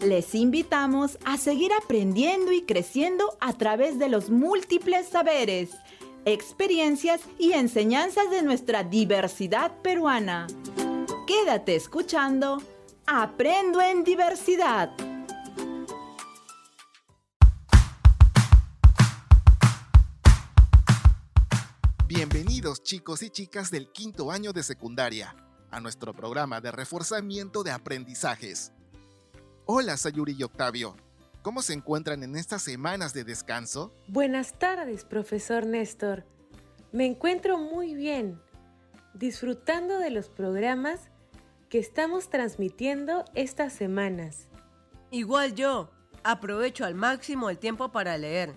Les invitamos a seguir aprendiendo y creciendo a través de los múltiples saberes, experiencias y enseñanzas de nuestra diversidad peruana. Quédate escuchando Aprendo en Diversidad. Bienvenidos chicos y chicas del quinto año de secundaria a nuestro programa de reforzamiento de aprendizajes. Hola Sayuri y Octavio, ¿cómo se encuentran en estas semanas de descanso? Buenas tardes, profesor Néstor. Me encuentro muy bien, disfrutando de los programas que estamos transmitiendo estas semanas. Igual yo, aprovecho al máximo el tiempo para leer.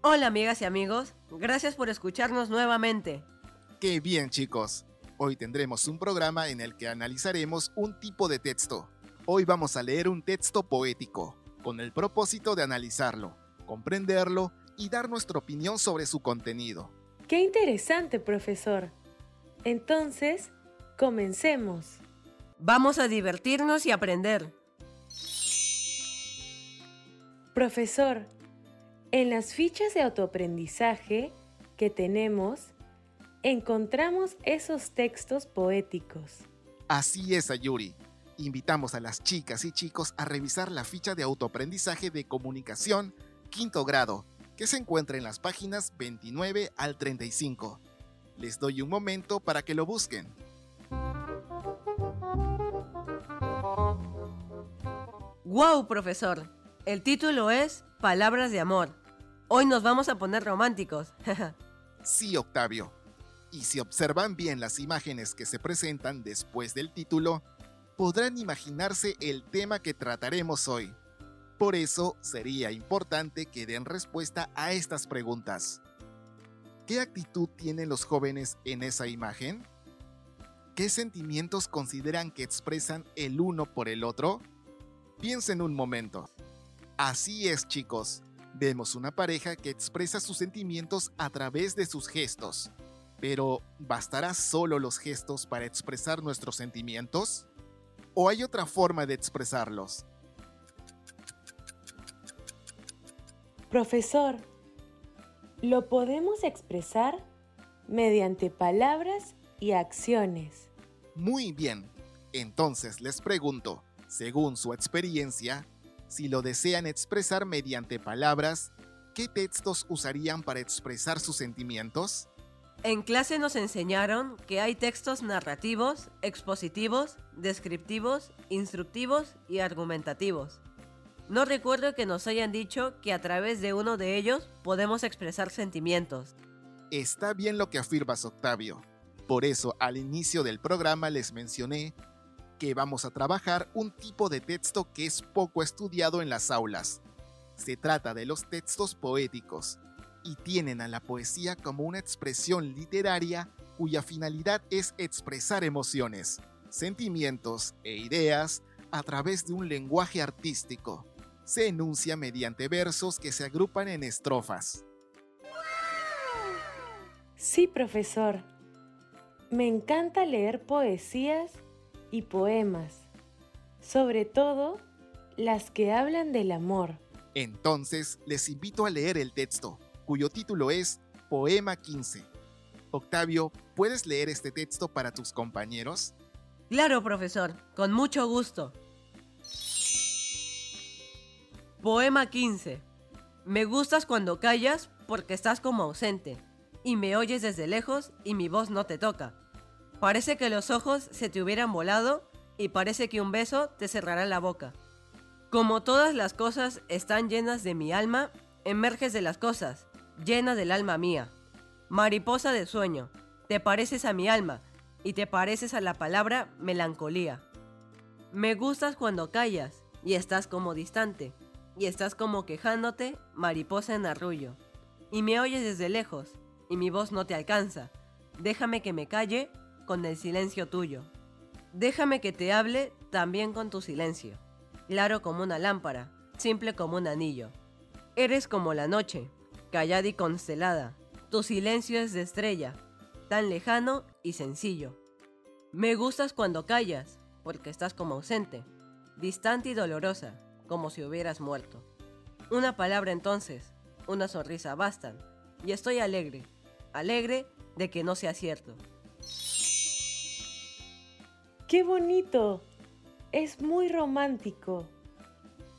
Hola amigas y amigos, gracias por escucharnos nuevamente. Qué bien chicos, hoy tendremos un programa en el que analizaremos un tipo de texto. Hoy vamos a leer un texto poético, con el propósito de analizarlo, comprenderlo y dar nuestra opinión sobre su contenido. Qué interesante, profesor. Entonces, comencemos. Vamos a divertirnos y aprender. Profesor, en las fichas de autoaprendizaje que tenemos, encontramos esos textos poéticos. Así es, Ayuri invitamos a las chicas y chicos a revisar la ficha de autoaprendizaje de comunicación quinto grado, que se encuentra en las páginas 29 al 35. Les doy un momento para que lo busquen. ¡Wow, profesor! El título es Palabras de Amor. Hoy nos vamos a poner románticos. sí, Octavio. Y si observan bien las imágenes que se presentan después del título, podrán imaginarse el tema que trataremos hoy. Por eso sería importante que den respuesta a estas preguntas. ¿Qué actitud tienen los jóvenes en esa imagen? ¿Qué sentimientos consideran que expresan el uno por el otro? Piensen un momento. Así es, chicos. Vemos una pareja que expresa sus sentimientos a través de sus gestos. Pero, ¿bastará solo los gestos para expresar nuestros sentimientos? ¿O hay otra forma de expresarlos? Profesor, lo podemos expresar mediante palabras y acciones. Muy bien. Entonces les pregunto, según su experiencia, si lo desean expresar mediante palabras, ¿qué textos usarían para expresar sus sentimientos? En clase nos enseñaron que hay textos narrativos, expositivos, descriptivos, instructivos y argumentativos. No recuerdo que nos hayan dicho que a través de uno de ellos podemos expresar sentimientos. Está bien lo que afirmas, Octavio. Por eso al inicio del programa les mencioné que vamos a trabajar un tipo de texto que es poco estudiado en las aulas. Se trata de los textos poéticos, y tienen a la poesía como una expresión literaria cuya finalidad es expresar emociones, sentimientos e ideas a través de un lenguaje artístico. Se enuncia mediante versos que se agrupan en estrofas. Sí, profesor. Me encanta leer poesías y poemas, sobre todo las que hablan del amor. Entonces, les invito a leer el texto cuyo título es Poema 15. Octavio, ¿puedes leer este texto para tus compañeros? Claro, profesor, con mucho gusto. Poema 15. Me gustas cuando callas porque estás como ausente, y me oyes desde lejos y mi voz no te toca. Parece que los ojos se te hubieran volado y parece que un beso te cerrará la boca. Como todas las cosas están llenas de mi alma, emerges de las cosas, llena del alma mía. Mariposa de sueño, te pareces a mi alma y te pareces a la palabra melancolía. Me gustas cuando callas y estás como distante y estás como quejándote, mariposa en arrullo. Y me oyes desde lejos y mi voz no te alcanza. Déjame que me calle con el silencio tuyo. Déjame que te hable también con tu silencio. Claro como una lámpara, simple como un anillo. Eres como la noche, callada y constelada. Tu silencio es de estrella, tan lejano y sencillo. Me gustas cuando callas, porque estás como ausente. distante y dolorosa, como si hubieras muerto. Una palabra entonces, una sonrisa bastan, y estoy alegre, alegre de que no sea cierto. ¡Qué bonito! Es muy romántico.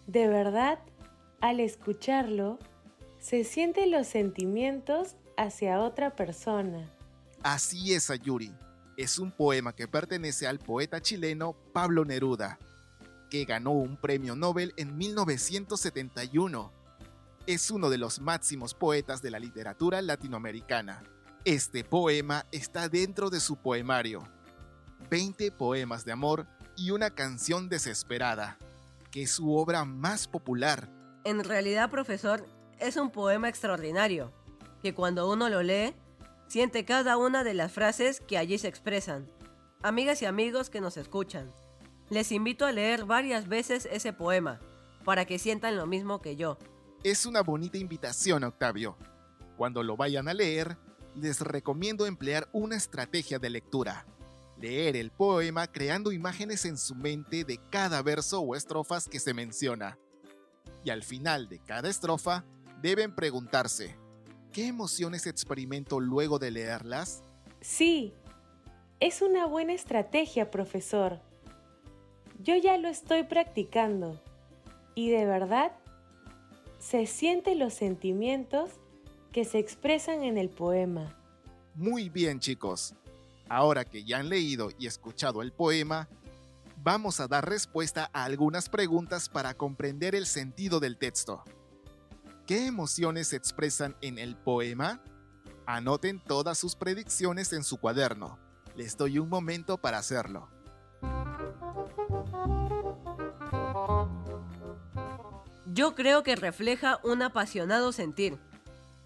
De verdad, al escucharlo, se sienten los sentimientos hacia otra persona. Así es, Ayuri. Es un poema que pertenece al poeta chileno Pablo Neruda, que ganó un premio Nobel en 1971. Es uno de los máximos poetas de la literatura latinoamericana. Este poema está dentro de su poemario. 20 poemas de amor y una canción desesperada, que es su obra más popular. En realidad, profesor, es un poema extraordinario, que cuando uno lo lee, siente cada una de las frases que allí se expresan. Amigas y amigos que nos escuchan, les invito a leer varias veces ese poema, para que sientan lo mismo que yo. Es una bonita invitación, Octavio. Cuando lo vayan a leer, les recomiendo emplear una estrategia de lectura. Leer el poema creando imágenes en su mente de cada verso o estrofas que se menciona. Y al final de cada estrofa, deben preguntarse, ¿qué emociones experimento luego de leerlas? Sí, es una buena estrategia, profesor. Yo ya lo estoy practicando y de verdad se sienten los sentimientos que se expresan en el poema. Muy bien chicos, ahora que ya han leído y escuchado el poema, vamos a dar respuesta a algunas preguntas para comprender el sentido del texto. ¿Qué emociones se expresan en el poema? Anoten todas sus predicciones en su cuaderno. Les doy un momento para hacerlo. Yo creo que refleja un apasionado sentir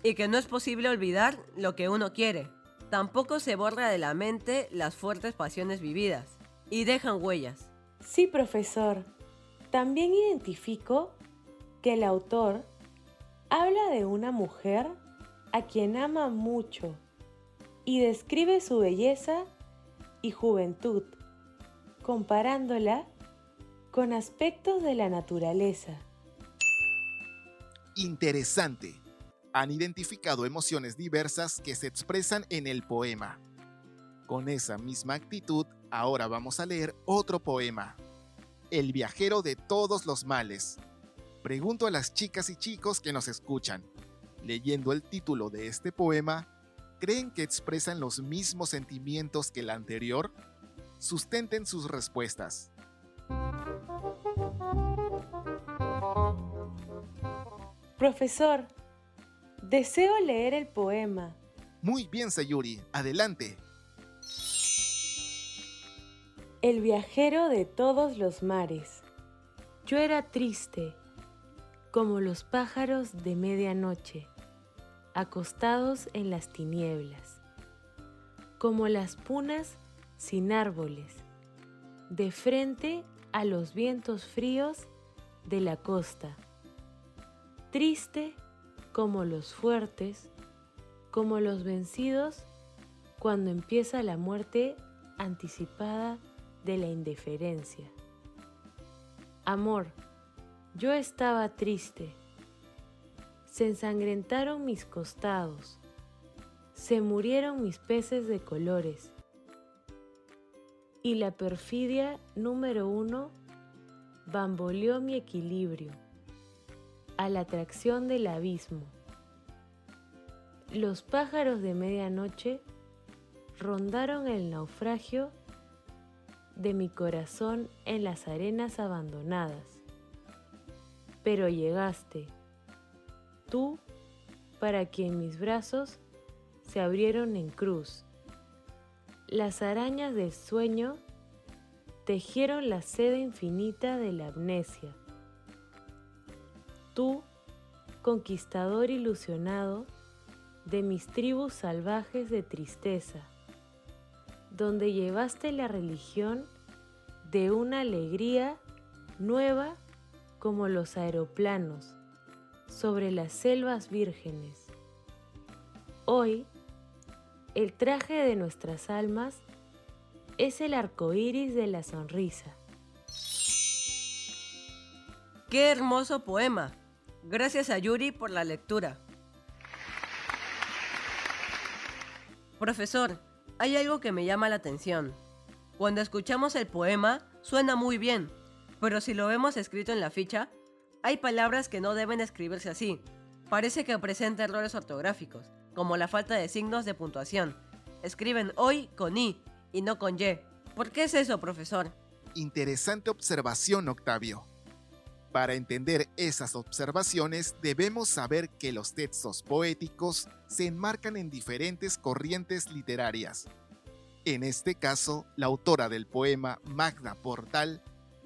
y que no es posible olvidar lo que uno quiere. Tampoco se borra de la mente las fuertes pasiones vividas y dejan huellas. Sí, profesor. También identifico que el autor habla de una mujer a quien ama mucho y describe su belleza y juventud, comparándola con aspectos de la naturaleza. Interesante. Han identificado emociones diversas que se expresan en el poema. Con esa misma actitud, ahora vamos a leer otro poema. El viajero de todos los males. Pregunto a las chicas y chicos que nos escuchan, leyendo el título de este poema, ¿creen que expresan los mismos sentimientos que el anterior? Sustenten sus respuestas. Profesor, deseo leer el poema. Muy bien, Sayuri, adelante. El viajero de todos los mares. Yo era triste, como los pájaros de medianoche, acostados en las tinieblas, como las punas sin árboles, de frente a los vientos fríos de la costa triste como los fuertes, como los vencidos cuando empieza la muerte anticipada de la indiferencia. Amor, yo estaba triste. Se ensangrentaron mis costados. Se murieron mis peces de colores. Y la perfidia número uno bamboleó mi equilibrio a la atracción del abismo. Los pájaros de medianoche rondaron el naufragio de mi corazón en las arenas abandonadas. Pero llegaste, tú para quien mis brazos se abrieron en cruz. Las arañas del sueño tejieron la seda infinita de la amnesia tú, conquistador ilusionado de mis tribus salvajes de tristeza, donde llevaste la religión de una alegría nueva como los aeroplanos sobre las selvas vírgenes. Hoy, el traje de nuestras almas es el arco iris de la sonrisa. ¡Qué hermoso poema! Gracias a Yuri por la lectura. Profesor, hay algo que me llama la atención. Cuando escuchamos el poema, suena muy bien, pero si lo vemos escrito en la ficha, hay palabras que no deben escribirse así. Parece que presenta errores ortográficos, como la falta de signos de puntuación. Escriben hoy con I y no con Y. ¿Por qué es eso, profesor? Interesante observación, Octavio. Para entender esas observaciones debemos saber que los textos poéticos se enmarcan en diferentes corrientes literarias. En este caso, la autora del poema Magna Portal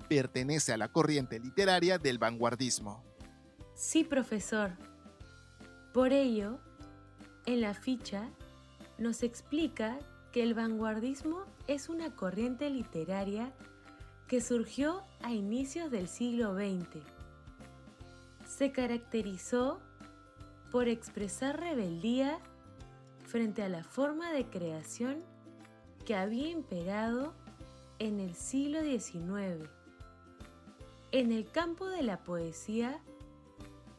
pertenece a la corriente literaria del vanguardismo. Sí, profesor. Por ello, en la ficha nos explica que el vanguardismo es una corriente literaria que surgió a inicios del siglo XX. Se caracterizó por expresar rebeldía frente a la forma de creación que había imperado en el siglo XIX. En el campo de la poesía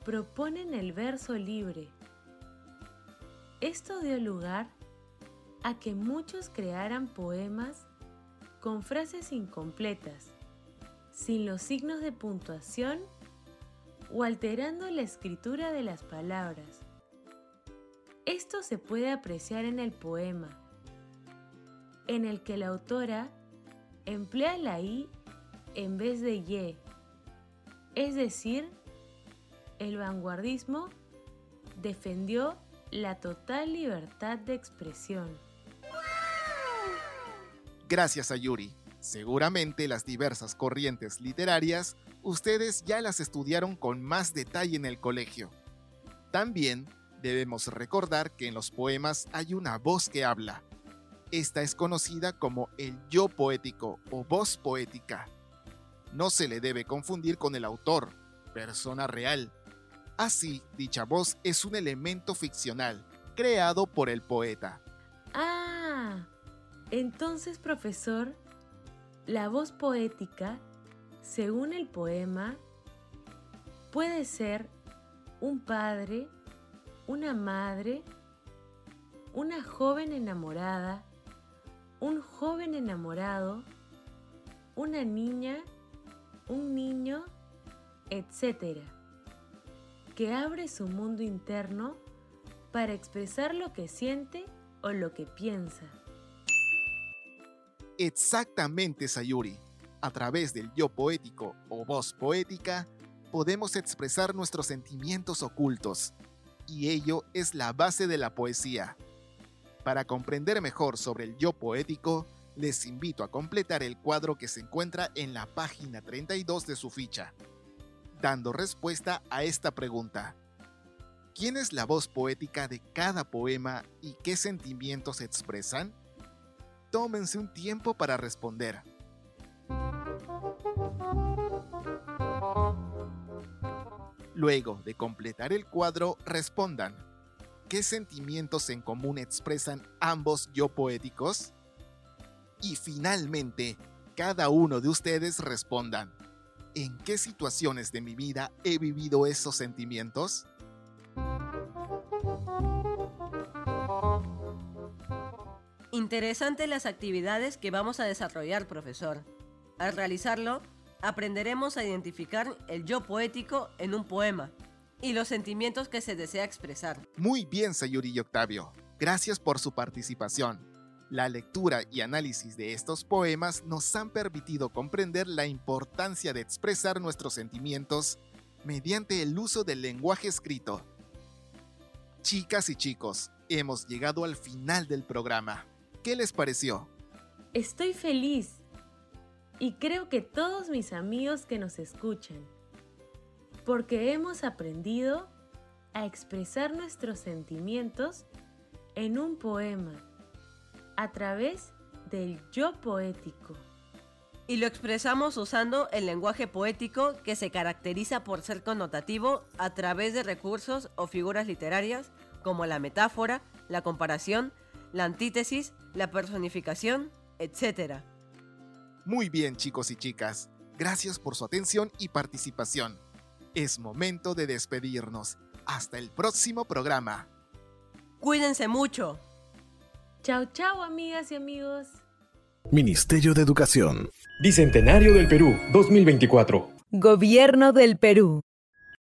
proponen el verso libre. Esto dio lugar a que muchos crearan poemas con frases incompletas, sin los signos de puntuación o alterando la escritura de las palabras. Esto se puede apreciar en el poema, en el que la autora emplea la I en vez de Y, es decir, el vanguardismo defendió la total libertad de expresión. Gracias a Yuri. Seguramente las diversas corrientes literarias ustedes ya las estudiaron con más detalle en el colegio. También debemos recordar que en los poemas hay una voz que habla. Esta es conocida como el yo poético o voz poética. No se le debe confundir con el autor, persona real. Así, dicha voz es un elemento ficcional, creado por el poeta. Ah, entonces, profesor, la voz poética, según el poema, puede ser un padre, una madre, una joven enamorada, un joven enamorado, una niña, un niño, etc., que abre su mundo interno para expresar lo que siente o lo que piensa. Exactamente, Sayuri. A través del yo poético o voz poética, podemos expresar nuestros sentimientos ocultos, y ello es la base de la poesía. Para comprender mejor sobre el yo poético, les invito a completar el cuadro que se encuentra en la página 32 de su ficha, dando respuesta a esta pregunta. ¿Quién es la voz poética de cada poema y qué sentimientos expresan? tómense un tiempo para responder. Luego de completar el cuadro, respondan. ¿Qué sentimientos en común expresan ambos yo poéticos? Y finalmente, cada uno de ustedes respondan. ¿En qué situaciones de mi vida he vivido esos sentimientos? Interesantes las actividades que vamos a desarrollar, profesor. Al realizarlo, aprenderemos a identificar el yo poético en un poema y los sentimientos que se desea expresar. Muy bien, Sayuri y Octavio. Gracias por su participación. La lectura y análisis de estos poemas nos han permitido comprender la importancia de expresar nuestros sentimientos mediante el uso del lenguaje escrito. Chicas y chicos, hemos llegado al final del programa. ¿Qué les pareció? Estoy feliz y creo que todos mis amigos que nos escuchan, porque hemos aprendido a expresar nuestros sentimientos en un poema a través del yo poético. Y lo expresamos usando el lenguaje poético que se caracteriza por ser connotativo a través de recursos o figuras literarias como la metáfora, la comparación, la antítesis, la personificación, etc. Muy bien chicos y chicas, gracias por su atención y participación. Es momento de despedirnos. Hasta el próximo programa. Cuídense mucho. Chao, chao, amigas y amigos. Ministerio de Educación. Bicentenario del Perú 2024. Gobierno del Perú.